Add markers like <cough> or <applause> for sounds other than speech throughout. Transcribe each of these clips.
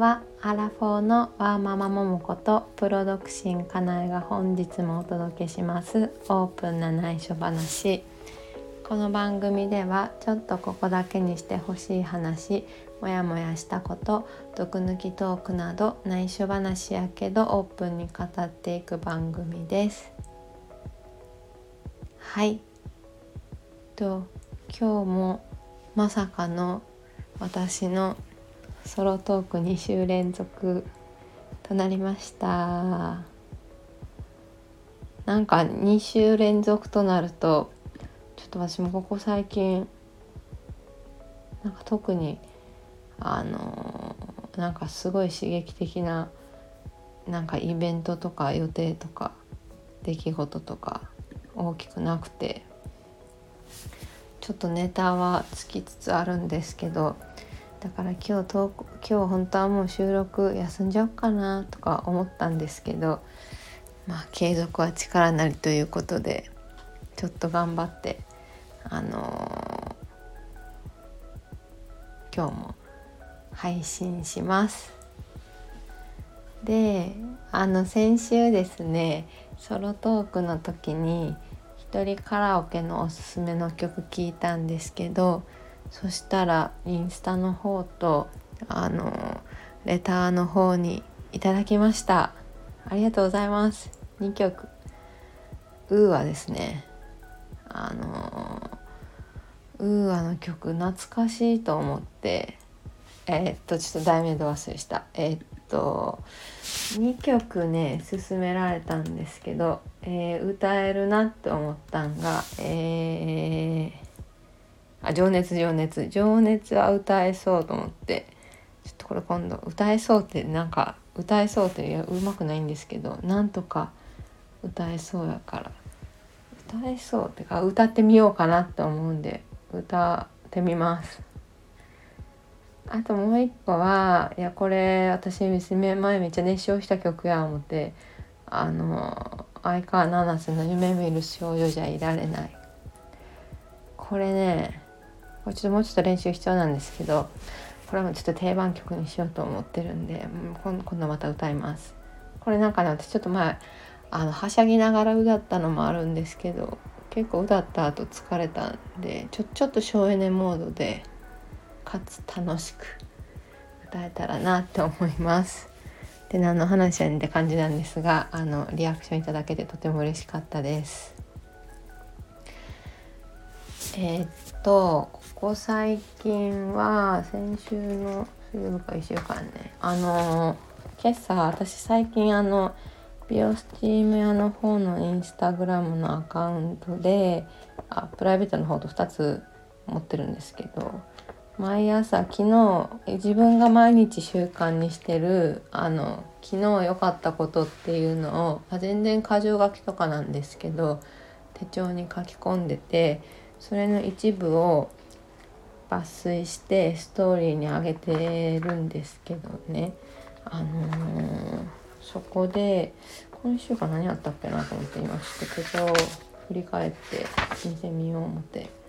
はアラフォーのワーママももことプロ独身かなえが本日もお届けします。オープンな内緒話この番組ではちょっとここだけにしてほしい話もやもやしたこと毒抜きトークなど内緒話やけどオープンに語っていく番組です。はい。と今日もまさかの私のソロトーク2週連続となりました。なんか2週連続となるとちょっと私もここ最近なんか特にあのなんかすごい刺激的ななんかイベントとか予定とか出来事とか大きくなくてちょっとネタはつきつつあるんですけどだから今日投稿今日本当はもう収録休んじゃおうかなとか思ったんですけどまあ継続は力なりということでちょっと頑張ってあのー、今日も配信します。であの先週ですねソロトークの時に一人カラオケのおすすめの曲聞いたんですけどそしたらインスタの方とあのレターの方にいただきました。ありがとうございます。2曲。 UAですね。あの UAの曲懐かしいと思ってえー、っとちょっと題名で忘れした。えー、っと2曲ね勧められたんですけど、えー、歌えるなって思ったんがえーあ情熱情熱。情熱は歌えそうと思って。ちょっとこれ今度歌えそうってなんか歌えそうっていやうまくないんですけどなんとか歌えそうやから。歌えそうってか歌ってみようかなって思うんで歌ってみます。あともう一個はいやこれ私娘前めっちゃ熱唱した曲や思ってあの相川七瀬の「夢見る少女じゃいられない」これねこれちょっともうちょっと練習必要なんですけどこれもちょっと定番曲にしようと思ってるんで今度また歌います。これなんかね私ちょっと前あのはしゃぎながら歌ったのもあるんですけど結構歌った後疲れたんでちょちょっと省エネモードでかつ楽しく歌えたらなって思います。で何の話やねんって感じなんですがあのリアクションいただけてとても嬉しかったです。えー、っとここ最近は先週の水曜日か1週間ね。あの今朝私最近あの美容スチーム屋の方のインスタグラムのアカウントであプライベートの方と2つ持ってるんですけど毎朝昨日自分が毎日習慣にしてるあの昨日良かったことっていうのを、ま、全然箇条書きとかなんですけど手帳に書き込んでてそれの一部を抜粋してストーリーに上げてるんですけどね。あのー、そこで今週間何あったっけなと思って今ちょっと手帳を振り返って見てみよう思って。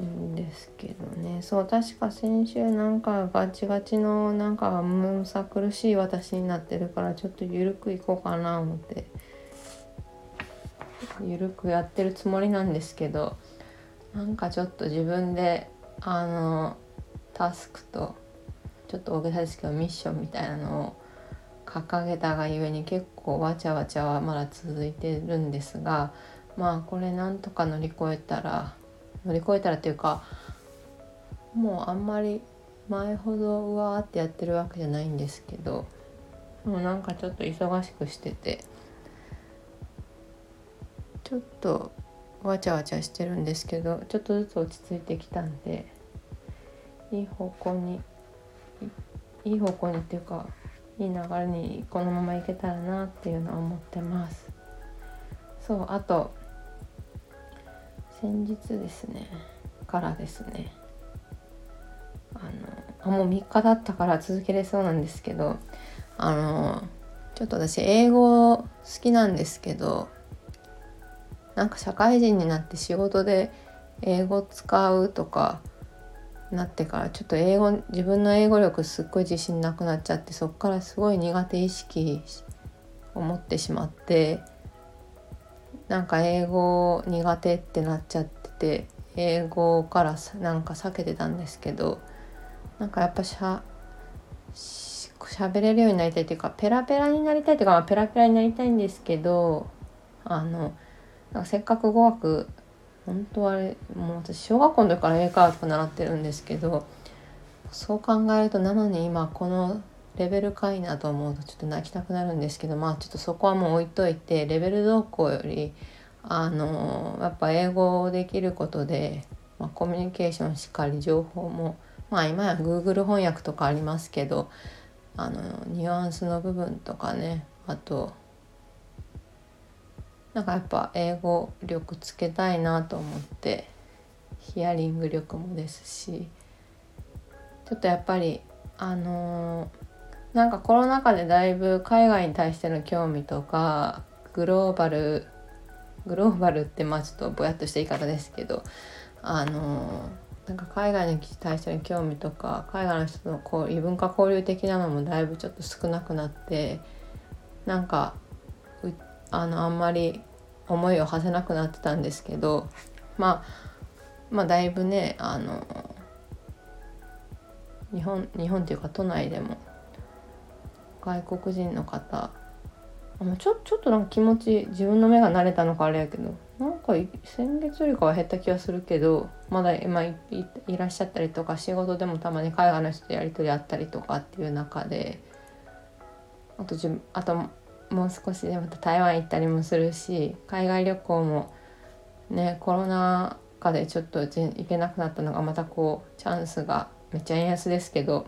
んですけどね。そう確か先週なんかガチガチのなんかむさ苦しい私になってるからちょっと緩くいこうかな思って。緩くやってるつもりなんですけど。なんかちょっと自分であのタスクとちょっと大げさですけどミッションみたいなのを掲げたがゆえに結構わちゃわちゃはまだ続いてるんですがまあこれなんとか乗り越えたら乗り越えたらっていうかもうあんまり前ほどうわーってやってるわけじゃないんですけどもうなんかちょっと忙しくしててちょっとわちゃわちゃしてるんですけどちょっとずつ落ち着いてきたんでいい方向にいい方向にっていうかいい流れにこのままいけたらなっていうのは思ってます。そうあと先日ですねからですねあのあもう3日だったから続けれそうなんですけどあのちょっと私英語好きなんですけどなんか社会人になって仕事で英語使うとかなってからちょっと英語自分の英語力すっごい自信なくなっちゃってそっからすごい苦手意識を持ってしまってなんか英語苦手ってなっちゃってて英語からなんか避けてたんですけどなんかやっぱしゃ喋れるようになりたいっていうかペラペラになりたいっていうか、まあ、ペラペラになりたいんですけどあのせっかく語学本当あれもう私小学校の時から英会話とか習ってるんですけどそう考えるとなのに今このレベルかいなと思うとちょっと泣きたくなるんですけどまあちょっとそこはもう置いといてレベル動向よりあのやっぱ英語をできることで、まあ、コミュニケーションしっかり情報もまあ今や Google 翻訳とかありますけどあのニュアンスの部分とかねあとなんかやっぱ英語力つけたいなと思ってヒアリング力もですしちょっとやっぱりあのー、なんかコロナ禍でだいぶ海外に対しての興味とかグローバルグローバルってまあちょっとぼやっとした言い方ですけどあのーなんか海外に対しての興味とか海外の人のこう異文化交流的なのもだいぶちょっと少なくなってなんかあのあんまり思いを馳せなくなってたんですけど、まあ、まあだいぶねあの日本日本っていうか都内でも外国人の方ちょちょっとなんか気持ち自分の目が慣れたのかあれやけどなんか先月よりかは減った気がするけどまだ今いいらっしゃったりとか仕事でもたまに海外の人とやり取りあったりとかっていう中であとじあともう少しでまた台湾行ったりもするし海外旅行もねコロナ禍でちょっと行けなくなったのがまたこうチャンスがめっちゃ円安ですけど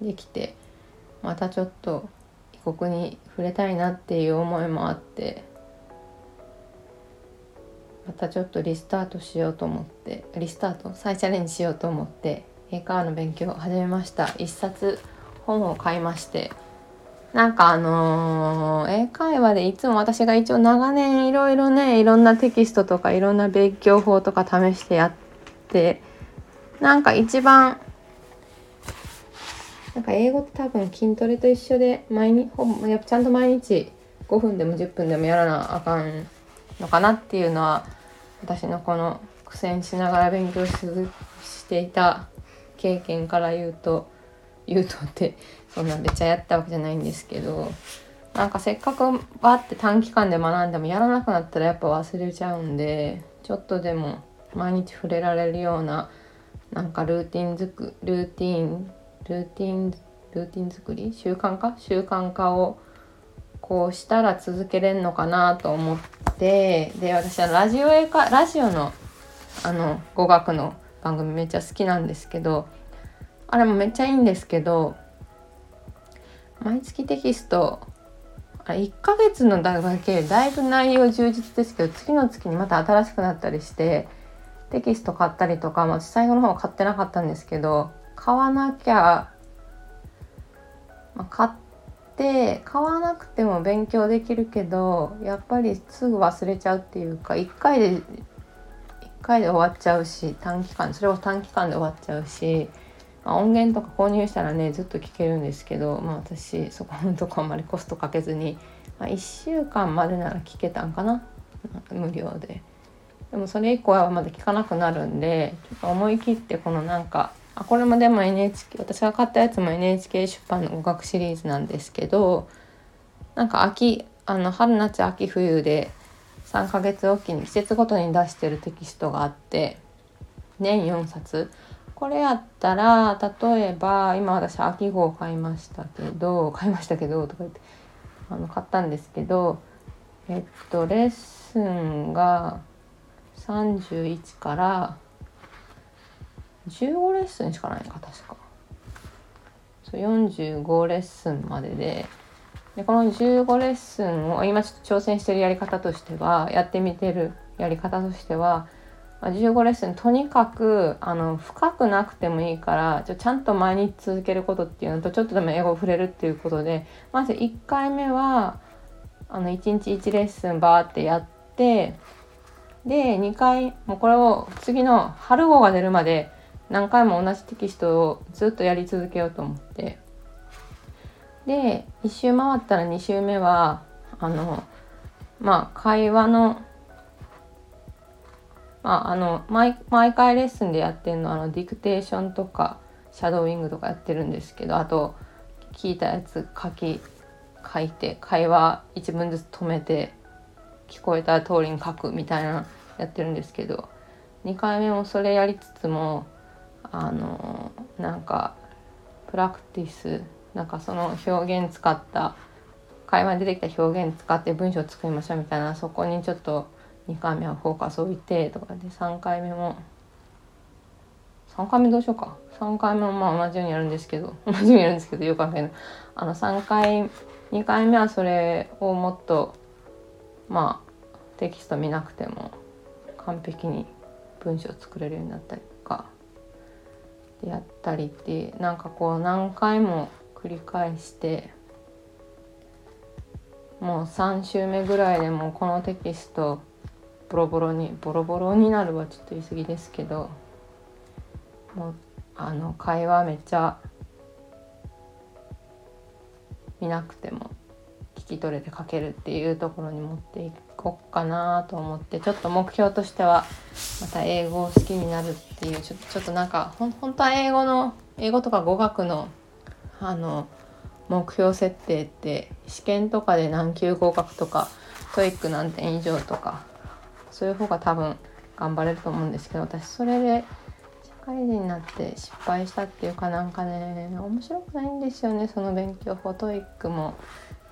できてまたちょっと異国に触れたいなっていう思いもあってまたちょっとリスタートしようと思ってリスタート？再チャレンジしようと思って英会話の勉強を始めました。一冊本を買いましてなんかあのー、英会話でいつも私が一応長年いろいろねいろんなテキストとかいろんな勉強法とか試してやってなんか一番なんか英語って多分筋トレと一緒で毎日ほぼやちゃんと毎日5分でも10分でもやらなあかんのかなっていうのは私のこの苦戦しながら勉強していた経験から言うと言うとってそんなめっちゃやったわけじゃないんですけどなんかせっかくバって短期間で学んでもやらなくなったらやっぱ忘れちゃうんでちょっとでも毎日触れられるようななんかルーティンづくルーティンルーティンルーティン作り？習慣化？習慣化をこうしたら続けれるのかなと思ってで私はラジオ英会ラジオのあの語学の番組めっちゃ好きなんですけどあれもめっちゃいいんですけど毎月テキストあ1ヶ月のだけだいぶ内容充実ですけど次の月にまた新しくなったりしてテキスト買ったりとか、まあ、最後の方は買ってなかったんですけど買わなきゃ、まあ、買って買わなくても勉強できるけどやっぱりすぐ忘れちゃうっていうか1回で1回で終わっちゃうし短期間それを短期間で終わっちゃうし、まあ、音源とか購入したらねずっと聞けるんですけど、まあ、私そこのとこあんまりコストかけずに、まあ、1週間までなら聞けたんかな無料で。でもそれ以降はまだ聞かなくなるんでちょっと思い切ってこのなんかあこれもでも NHK 私が買ったやつも NHK 出版の語学シリーズなんですけどなんか秋あの春夏秋冬で3ヶ月おきに季節ごとに出してるテキストがあって年4冊これやったら例えば今私秋号買いましたけど買いましたけどとか言ってあの買ったんですけどえっとレッスンが31から15レッスンしかないか確か。そう45レッスンまでで。でこの15レッスンを今ちょっと挑戦してるやり方としてはやってみてるやり方としては15レッスンとにかくあの深くなくてもいいからちょちゃんと毎日続けることっていうのとちょっとでも英語を触れるっていうことでまず1回目はあの1日1レッスンバーってやってで2回もうこれを次の春号が出るまで何回も同じテキストをずっとやり続けようと思って。で1周回ったら2周目はあのまあ会話のまああの毎毎回レッスンでやってるのはあのディクテーションとかシャドーイングとかやってるんですけどあと聞いたやつ書き書いて会話一文ずつ止めて聞こえた通りに書くみたいなやってるんですけど2回目もそれやりつつもあのなんかプラクティスなんかその表現使った会話に出てきた表現使って文章作りましょうみたいなそこにちょっと2回目はフォーカスを置いてとかで3回目も3回目どうしようか。3回目もまあ同じようにやるんですけど <laughs> 同じようにやるんですけどよくわかんない。あの3回2回目はそれをもっとまあテキスト見なくても完璧に文章作れるようになったりとかでやったりってなんかこう何回も繰り返してもう3週目ぐらいでもこのテキストボロボロにボロボロになるはちょっと言い過ぎですけどもうあの会話めっちゃ見なくても聞き取れて書けるっていうところに持っていこうかなと思ってちょっと目標としてはまた英語を好きになるっていうちょちょっとなんかほ本当は英語の英語とか語学のあの目標設定って試験とかで何級合格とかTOEIC何点以上とかそういう方が多分頑張れると思うんですけど私それで社会人になって失敗したっていうかなんかね面白くないんですよねその勉強法 TOEICも。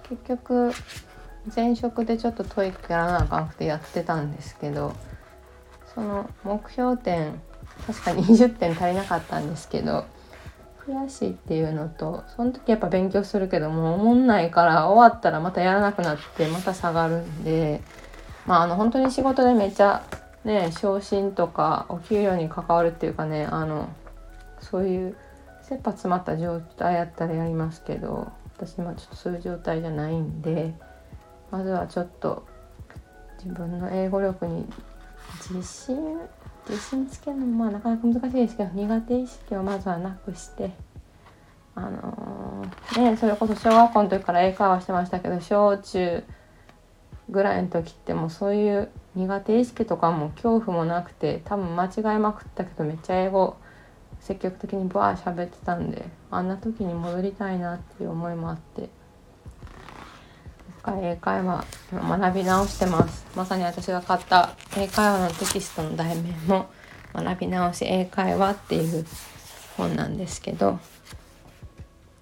結局前職でちょっと TOEIC やらなあかんくてやってたんですけどその目標点確かに20点足りなかったんですけど悔しいっていうのとその時やっぱ勉強するけどもうおもんないから終わったらまたやらなくなってまた下がるんでまああの本当に仕事でめっちゃね昇進とかお給料に関わるっていうかねあのそういう切羽詰まった状態やったらやりますけど私今ちょっとそういう状態じゃないんでまずはちょっと自分の英語力に自信自信つけるのもまあなかなか難しいですけど苦手意識をまずはなくしてあのー、ねそれこそ小学校の時から英会話してましたけど小中ぐらいの時ってもうそういう苦手意識とかも恐怖もなくて多分間違いまくったけどめっちゃ英語積極的にバー喋ってたんであんな時に戻りたいなっていう思いもあって。英会話学び直してます。まさに私が買った英会話のテキストの題名も学び直し英会話っていう本なんですけど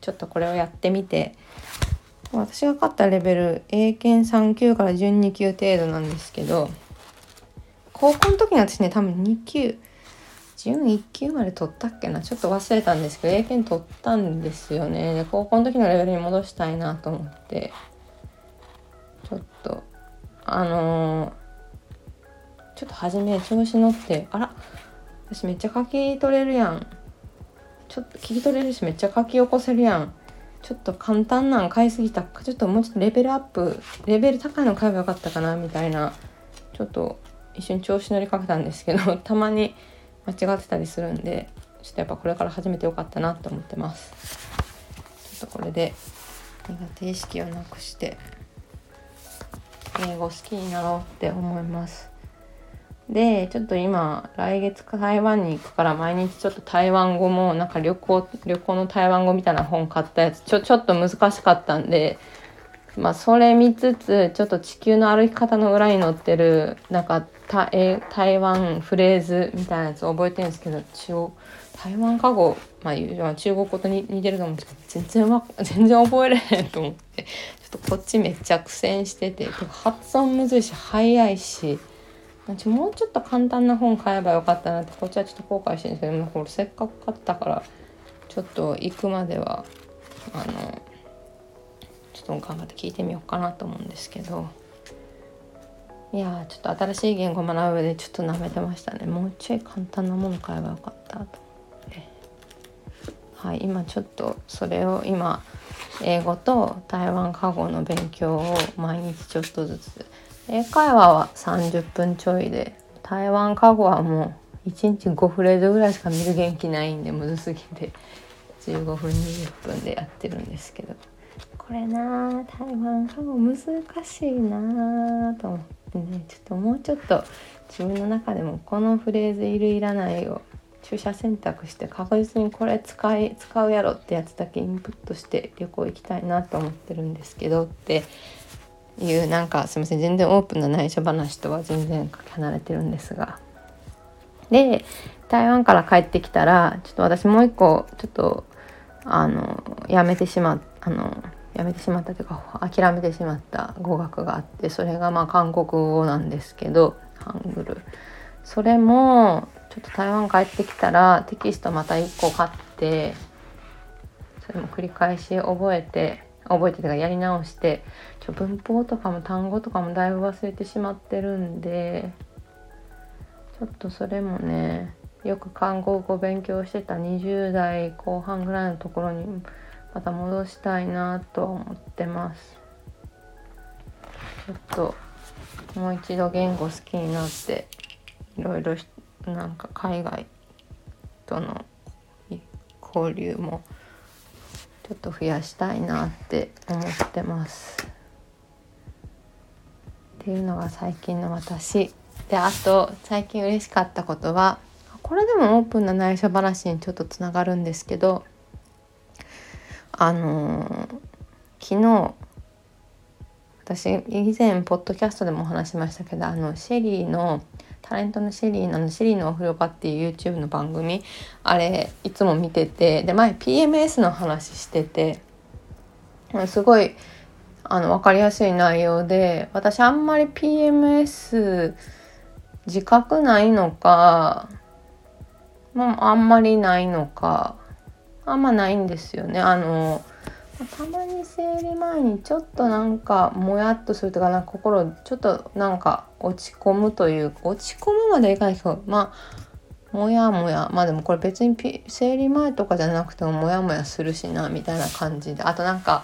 ちょっとこれをやってみて私が買ったレベル英検3級から12級程度なんですけど高校の時に私ね多分2級準1級まで取ったっけなちょっと忘れたんですけど英検取ったんですよね。で高校の時のレベルに戻したいなと思ってちょっとあのー、ちょっと初め調子乗ってあら私めっちゃ書き取れるやん。ちょっと聞き取れるしめっちゃ書き起こせるやん。ちょっと簡単なん買いすぎたか。ちょっともうちょっとレベルアップレベル高いの買えばよかったかなみたいな。ちょっと一瞬調子乗りかけたんですけど <laughs> たまに間違ってたりするんでちょっとやっぱこれから始めてよかったなと思ってます。ちょっとこれで苦手意識をなくして英語好きになろうって思います。でちょっと今来月台湾に行くから毎日ちょっと台湾語もなんか旅行旅行の台湾語みたいな本買ったやつちょちょっと難しかったんでまあそれ見つつちょっと地球の歩き方の裏に載ってるなんかたえ台湾フレーズみたいなやつ覚えてるんですけど中台湾過語、まあ、中国語と似てると思うんですけど全然わ全然覚えれへんと思ってちょっとこっちめっちゃ苦戦してて発音むずいし早いしもうちょっと簡単な本買えばよかったなってこっちはちょっと後悔してるんですけどこれせっかく買ったからちょっと行くまではあのちょっと頑張って聞いてみようかなと思うんですけど。いやちょっと新しい言語学ぶでちょっと舐めてましたね。もうちょい簡単なもの買えばよかったと思って。はい今ちょっとそれを今英語と台湾過語の勉強を毎日ちょっとずつ英会話は30分ちょいで台湾過語はもう1日5フレーズぐらいしか見る元気ないんでむずすぎて15分20分でやってるんですけどこれな台湾語難しいなと思ってねちょっともうちょっと自分の中でもこのフレーズいるいらないを駐車選択して確実にこれ使い使うやろってやつだけインプットして旅行行きたいなと思ってるんですけどっていうなんかすいません全然オープンな内緒話とは全然かけ離れてるんですが。で台湾から帰ってきたらちょっと私もう一個ちょっとあのやめてしまあのやめてしまったというか諦めてしまった語学があってそれがまあ韓国語なんですけどハングル。それもちょっと台湾帰ってきたらテキストまた1個買ってそれも繰り返し覚えて覚えてとかやり直してょ文法とかも単語とかもだいぶ忘れてしまってるんでちょっとそれもねよく韓国語勉強してた20代後半ぐらいのところにまた戻したいなと思ってます。ちょっともう一度言語好きになっていろいろなんか海外との交流もちょっと増やしたいなって思ってます。っていうのが最近の私。であと最近嬉しかったことはこれでもオープンな内緒話にちょっとつながるんですけどあのー、昨日私以前ポッドキャストでもお話しましたけどあのシェリーのタレントのシェリーのシェリーのお風呂場っていう YouTube の番組あれいつも見ててで前 PMS の話しててすごいあの分かりやすい内容で私あんまり PMS 自覚ないのか、まあ、あんまりないのかあんまないんですよね。あのたまに生理前にちょっとなんかもやっとするとかなか心ちょっとなんか落ち込むという落ち込むまでいかないけどまあもやもやまあでもこれ別に生理前とかじゃなくてもモヤモヤするしなみたいな感じであとなんか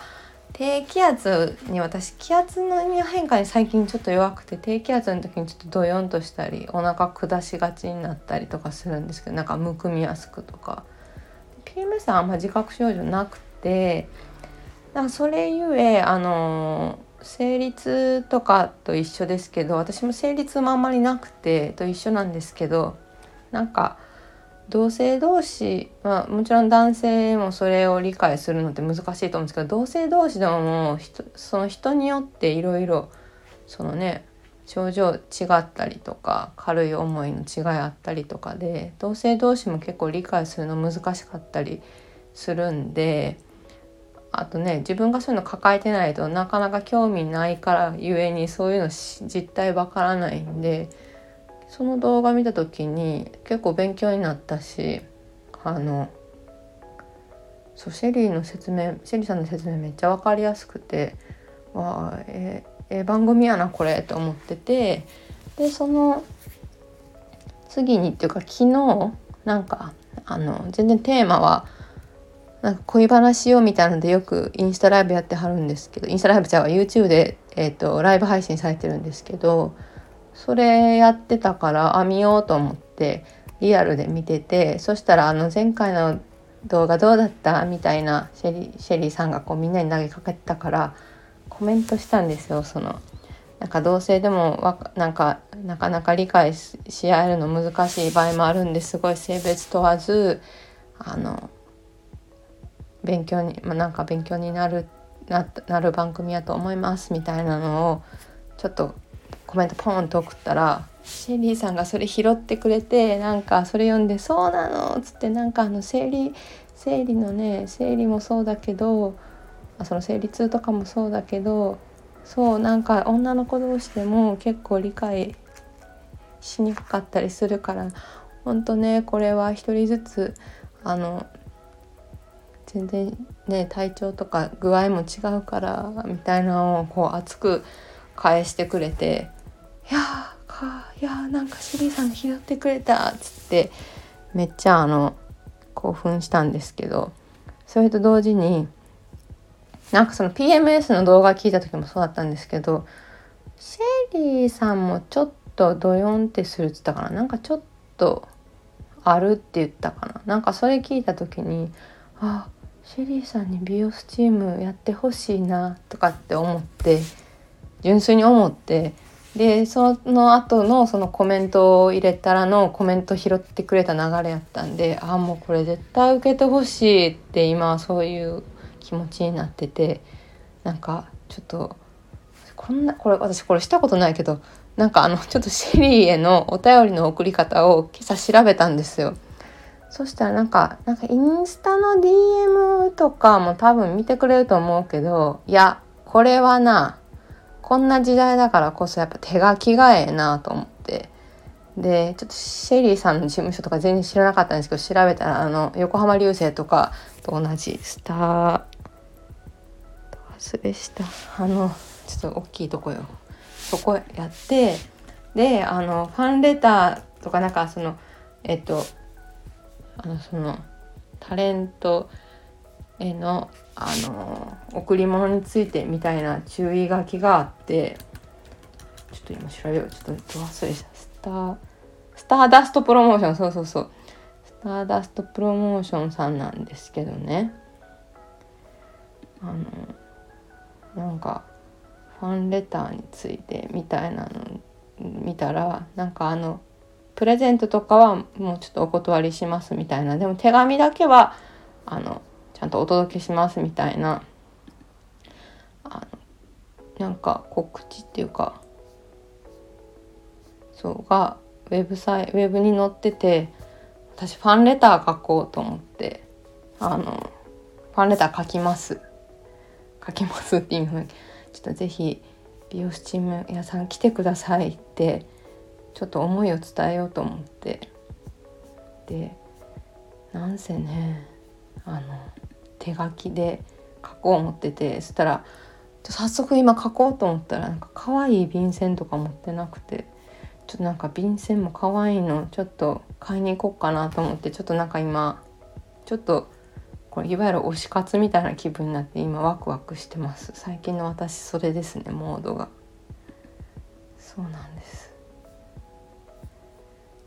低気圧に私気圧の変化に最近ちょっと弱くて低気圧の時にちょっとドヨンとしたりお腹下しがちになったりとかするんですけどなんかむくみやすくとか。PMS はあんま自覚症状なくてなんかそれゆえあの生理痛とかと一緒ですけど私も生理痛もあんまりなくてと一緒なんですけどなんか同性同士、まあ、もちろん男性もそれを理解するのって難しいと思うんですけど同性同士でもその人によっていろいろそのね症状違ったりとか軽い思いの違いあったりとかで同性同士も結構理解するの難しかったりするんであとね自分がそういうの抱えてないとなかなか興味ないからゆえにそういうの実態わからないんでその動画見た時に結構勉強になったしあのそうシェリーの説明シェリーさんの説明めっちゃ分かりやすくてわあええー、番組やなこれと思っててでその次にっていうか昨日なんかあの全然テーマはなんか恋話をみたいなのでよくインスタライブやってはるんですけどインスタライブじゃあ YouTube で、えーと、ライブ配信されてるんですけどそれやってたからあ見ようと思ってリアルで見ててそしたらあの前回の動画どうだった？みたいなシェリシェリーさんがこうみんなに投げかけてたからコメントしたんですよその。なんか同性でもわなんかなかなか理解し合えるの難しい場合もあるんです。ごい性別問わずあの勉強に、まあ、なんか勉強になるななる番組やと思いますみたいなのをちょっとコメントポンと送ったらシェリーさんがそれ拾ってくれてなんかそれ読んで「そうなの」っつってなんかあの生理生理のね生理もそうだけどその生理痛とかもそうだけどそうなんか女の子同士でも結構理解しにくかったりするから本当ねこれは一人ずつあの全然ね体調とか具合も違うからみたいなのをこう熱く返してくれて「いやーかいやーなんかシリーさんが拾ってくれた」っつってめっちゃあの興奮したんですけどそれと同時になんかその PMS の動画聞いた時もそうだったんですけどシェリーさんもちょっとドヨンってするっつったかななんかちょっとあるって言ったかななんかそれ聞いた時にあシェリーさんに美容スチームやってほしいなとかって思って純粋に思ってでその後のそのコメントを入れたらのコメント拾ってくれた流れやったんでああもうこれ絶対受けてほしいって今はそういう気持ちになっててなんかちょっとこんなこれ私これしたことないけどなんかあのちょっとシェリーへのお便りの送り方を今朝調べたんですよ。そしたらなんかなんかインスタの DM とかも多分見てくれると思うけどいやこれはなこんな時代だからこそやっぱ手書きがええなと思って。でちょっとシェリーさんの事務所とか全然知らなかったんですけど調べたらあの横浜流星とかと同じスター忘れした。あのちょっと大きいとこよ。そこやってであのファンレターとかなんかそのえっとあのそのタレントへのあの贈り物についてみたいな注意書きがあってちょっと今調べよう。ちょっと忘れしたスタースターダストプロモーション。そうそうそう。スターダストプロモーションさんなんですけどね。あのなんかファンレターについてみたいなの見たらなんかあのプレゼントとかはもうちょっとお断りしますみたいな。でも手紙だけはあのゃんとお届けしますみたいな。あのなんか告知っていうかそうがウェブサイウェブに載ってて私ファンレター書こうと思ってあのファンレター書きます。書きますっていうふうにちょっと是非美容スチーム屋さん来てくださいってちょっと思いを伝えようと思って。でなんせねあの手書きで書こう思っててそしたら早速今書こうと思ったらなんか可愛い便箋とか持ってなくてちょっとなんか便箋も可愛いのちょっと買いに行こうかなと思ってちょっとなんか今ちょっとこれいわゆる推し活みたいな気分になって今ワクワクしてます。最近の私それですねモードが。そうなんです。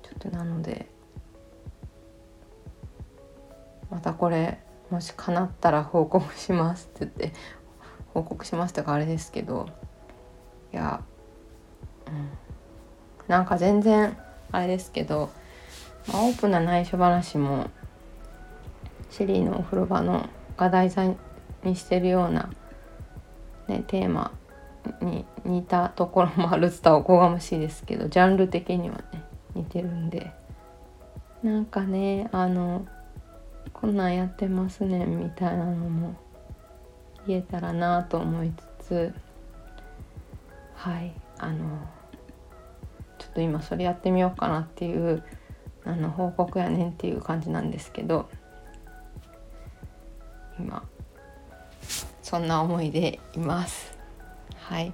ちょっとなのでまたこれもし叶ったら報告しますって言って報告しますとかあれですけどいや、うん、なんか全然あれですけど、まあ、オープンな内緒話もシェリーのお風呂場のが題材にしてるような、ね、テーマに似たところもあるつったらおこがましいですけどジャンル的にはね似てるんで。なんかねあのこんなんやってますね。みたいなのも言えたらなと思いつつはい。あのちょっと今それやってみようかなっていうあの報告やねんっていう感じなんですけど今そんな思いでいます。はい。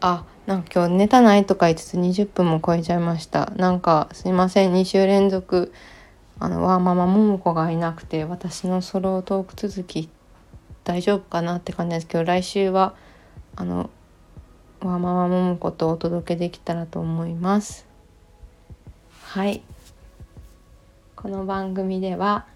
あなんか今日寝たないとか言いつつ20分も超えちゃいました。なんかすいません。2週連続あのワーママももこがいなくて私のソロトーク続き大丈夫かなって感じですけど来週はあのワーママももことお届けできたらと思います。はい。この番組では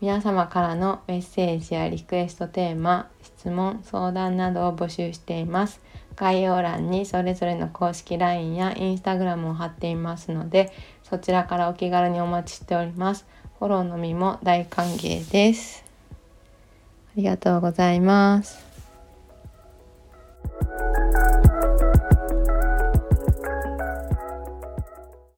皆様からのメッセージやリクエストテーマ質問相談などを募集しています。概要欄にそれぞれの公式 LINE や Instagram を貼っていますのでそちらからお気軽にお待ちしております。フォローのみも大歓迎です。ありがとうございます。